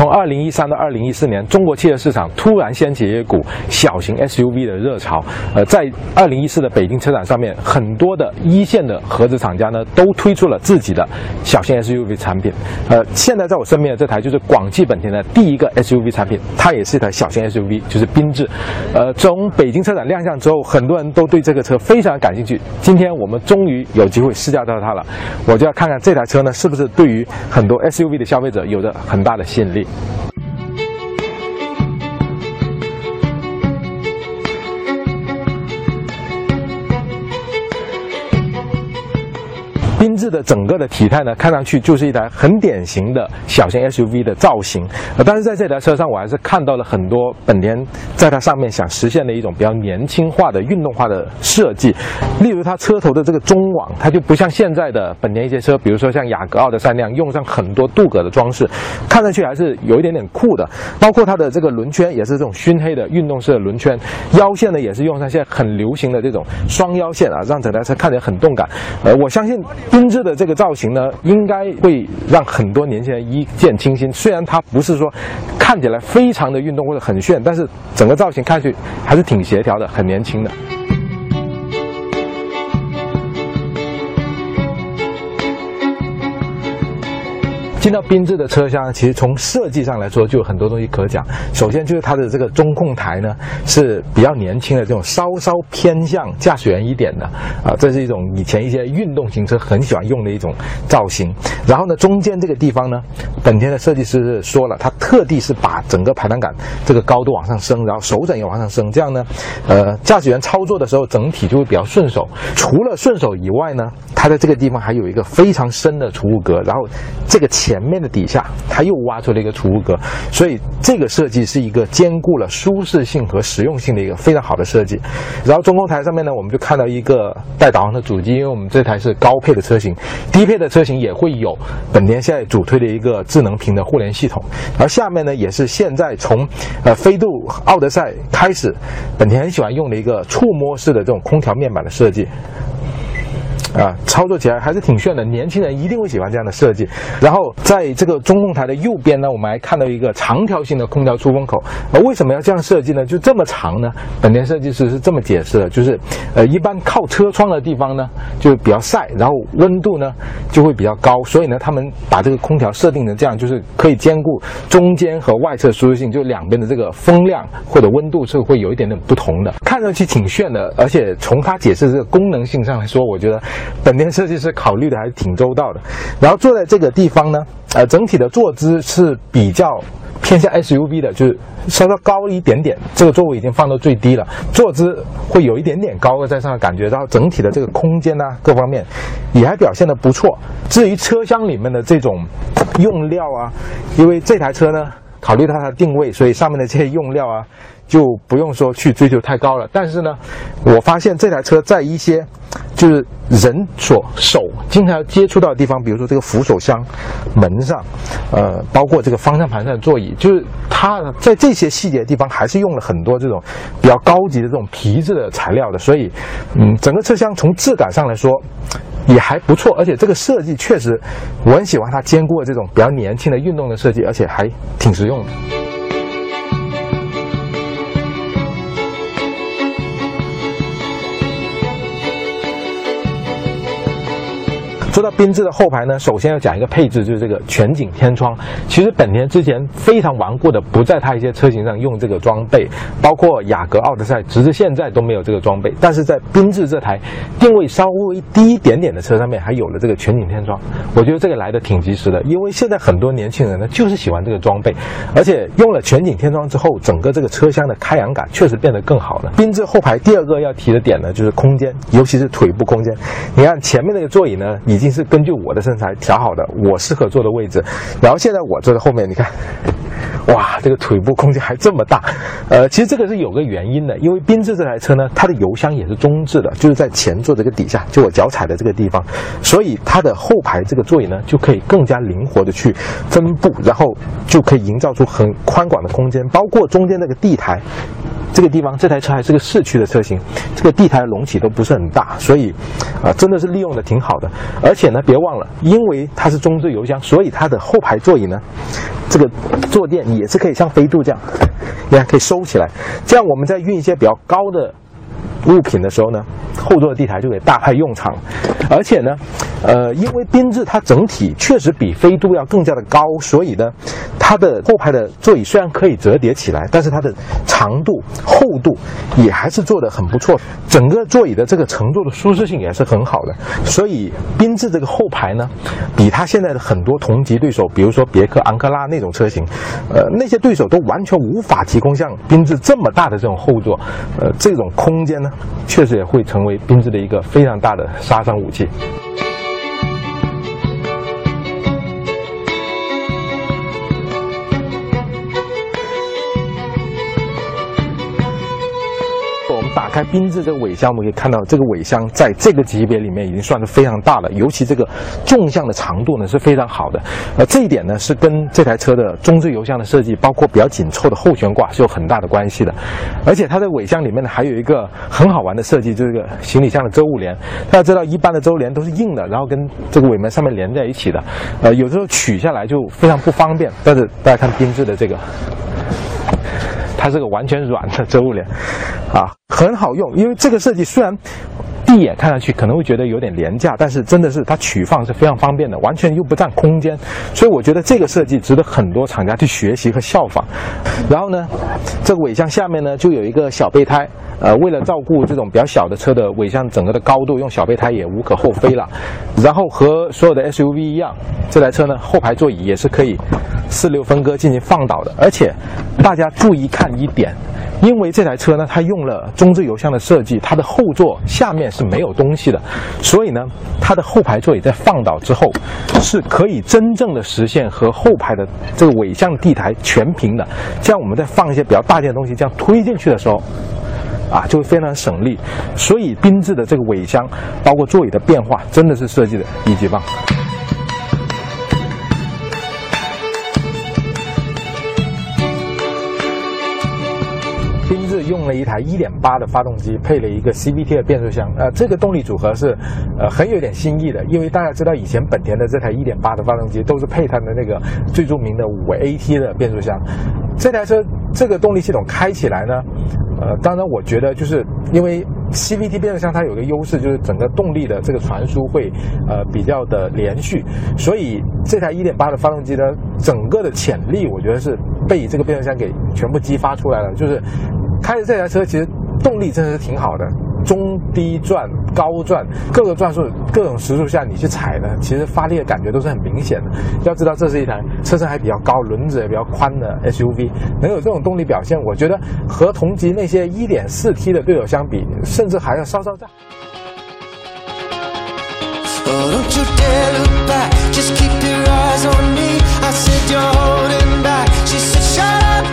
从二零一三到二零一四年，中国汽车市场突然掀起一股小型 SUV 的热潮。呃，在二零一四的北京车展上面，很多的一线的合资厂家呢，都推出了自己的小型 SUV 产品。呃，现在在我身边的这台就是广汽本田的第一个 SUV 产品，它也是一台小型 SUV，就是缤智。呃，从北京车展亮相之后，很多人都对这个车非常感兴趣。今天我们终于有机会试驾到它了，我就要看看这台车呢，是不是对于很多 SUV 的消费者有着很大的吸引力。缤智的整个的体态呢，看上去就是一台很典型的小型 SUV 的造型，但是在这台车上，我还是看到了很多本田在它上面想实现的一种比较年轻化的运动化的设计，例如它车头的这个中网，它就不像现在的本田一些车，比如说像雅阁奥德赛那样用上很多镀铬的装饰，看上去还是有一点点酷的。包括它的这个轮圈也是这种熏黑的运动式的轮圈，腰线呢也是用上现在很流行的这种双腰线啊，让整台车看起来很动感。呃，我相信。缤智的这个造型呢，应该会让很多年轻人一见倾心。虽然它不是说看起来非常的运动或者很炫，但是整个造型看上去还是挺协调的，很年轻的。进到缤智的车厢，其实从设计上来说就有很多东西可讲。首先就是它的这个中控台呢是比较年轻的这种，稍稍偏向驾驶员一点的啊，这是一种以前一些运动型车很喜欢用的一种造型。然后呢，中间这个地方呢，本田的设计师说了，他特地是把整个排挡杆这个高度往上升，然后手枕也往上升，这样呢，呃，驾驶员操作的时候整体就会比较顺手。除了顺手以外呢，它在这个地方还有一个非常深的储物格，然后这个前。前面的底下，它又挖出了一个储物格，所以这个设计是一个兼顾了舒适性和实用性的一个非常好的设计。然后中控台上面呢，我们就看到一个带导航的主机，因为我们这台是高配的车型，低配的车型也会有本田现在主推的一个智能屏的互联系统。而下面呢，也是现在从呃飞度、奥德赛开始，本田很喜欢用的一个触摸式的这种空调面板的设计。啊，操作起来还是挺炫的，年轻人一定会喜欢这样的设计。然后在这个中控台的右边呢，我们还看到一个长条形的空调出风口。呃，为什么要这样设计呢？就这么长呢？本田设计师是这么解释的，就是呃，一般靠车窗的地方呢，就比较晒，然后温度呢就会比较高，所以呢，他们把这个空调设定成这样，就是可以兼顾中间和外侧舒适性，就两边的这个风量或者温度是会有一点点不同的，看上去挺炫的。而且从他解释这个功能性上来说，我觉得。本田设计师考虑的还是挺周到的，然后坐在这个地方呢，呃，整体的坐姿是比较偏向 SUV 的，就是稍稍高一点点，这个座位已经放到最低了，坐姿会有一点点高高在上的感觉，然后整体的这个空间呢，各方面也还表现的不错。至于车厢里面的这种用料啊，因为这台车呢，考虑到它的定位，所以上面的这些用料啊。就不用说去追求太高了，但是呢，我发现这台车在一些就是人所手经常接触到的地方，比如说这个扶手箱门上，呃，包括这个方向盘上的座椅，就是它在这些细节地方还是用了很多这种比较高级的这种皮质的材料的，所以，嗯，整个车厢从质感上来说也还不错，而且这个设计确实我很喜欢它兼顾了这种比较年轻的运动的设计，而且还挺实用的。说到缤智的后排呢，首先要讲一个配置，就是这个全景天窗。其实本田之前非常顽固的不在它一些车型上用这个装备，包括雅阁、奥德赛，直至现在都没有这个装备。但是在缤智这台定位稍微低一点点的车上面，还有了这个全景天窗。我觉得这个来的挺及时的，因为现在很多年轻人呢就是喜欢这个装备，而且用了全景天窗之后，整个这个车厢的开扬感确实变得更好了。缤智后排第二个要提的点呢，就是空间，尤其是腿部空间。你看前面那个座椅呢，已已经。是根据我的身材调好的，我适合坐的位置。然后现在我坐在后面，你看，哇，这个腿部空间还这么大。呃，其实这个是有个原因的，因为缤智这台车呢，它的油箱也是中置的，就是在前座这个底下，就我脚踩的这个地方，所以它的后排这个座椅呢，就可以更加灵活的去分布，然后就可以营造出很宽广的空间，包括中间那个地台。这个地方这台车还是个四驱的车型，这个地台隆起都不是很大，所以啊，真的是利用的挺好的。而且呢，别忘了，因为它是中置油箱，所以它的后排座椅呢，这个坐垫也是可以像飞度这样，你看可以收起来，这样我们在运一些比较高的。物品的时候呢，后座的地台就给大派用场，而且呢，呃，因为缤智它整体确实比飞度要更加的高，所以呢，它的后排的座椅虽然可以折叠起来，但是它的长度、厚度也还是做的很不错，整个座椅的这个乘坐的舒适性也是很好的，所以缤智这个后排呢，比它现在的很多同级对手，比如说别克昂克拉那种车型，呃，那些对手都完全无法提供像缤智这么大的这种后座，呃，这种空间呢。确实也会成为缤智的一个非常大的杀伤武器。开缤智这个尾箱，我们可以看到这个尾箱在这个级别里面已经算是非常大了，尤其这个纵向的长度呢是非常好的。呃，这一点呢是跟这台车的中置油箱的设计，包括比较紧凑的后悬挂是有很大的关系的。而且它的尾箱里面呢还有一个很好玩的设计，就是个行李箱的周物帘。大家知道，一般的周帘都是硬的，然后跟这个尾门上面连在一起的，呃，有时候取下来就非常不方便。但是大家看缤智的这个。它是个完全软的 遮物帘，啊，很好用。因为这个设计虽然一眼看上去可能会觉得有点廉价，但是真的是它取放是非常方便的，完全又不占空间。所以我觉得这个设计值得很多厂家去学习和效仿。然后呢，这个尾箱下面呢就有一个小备胎，呃，为了照顾这种比较小的车的尾箱整个的高度，用小备胎也无可厚非了。然后和所有的 SUV 一样，这台车呢后排座椅也是可以。四六分割进行放倒的，而且大家注意看一点，因为这台车呢，它用了中置油箱的设计，它的后座下面是没有东西的，所以呢，它的后排座椅在放倒之后，是可以真正的实现和后排的这个尾箱地台全平的。这样我们在放一些比较大件的东西，这样推进去的时候，啊，就会非常省力。所以缤智的这个尾箱，包括座椅的变化，真的是设计的一级棒。用了一台1.8的发动机，配了一个 CVT 的变速箱，呃，这个动力组合是，呃，很有点新意的。因为大家知道，以前本田的这台1.8的发动机都是配它的那个最著名的 5AT 的变速箱。这台车这个动力系统开起来呢，呃，当然我觉得就是因为 CVT 变速箱它有个优势，就是整个动力的这个传输会呃比较的连续，所以这台1.8的发动机呢，整个的潜力我觉得是被这个变速箱给全部激发出来了，就是。开着这台车其实动力真的是挺好的，中低转、高转，各个转速，各种时速下你去踩呢，其实发力的感觉都是很明显的。要知道这是一台车身还比较高，轮子也比较宽的 SUV，能有这种动力表现，我觉得和同级那些 1.4T 的队友相比，甚至还要稍稍差。just keep your eyes on me，i said you're in back，she's a shot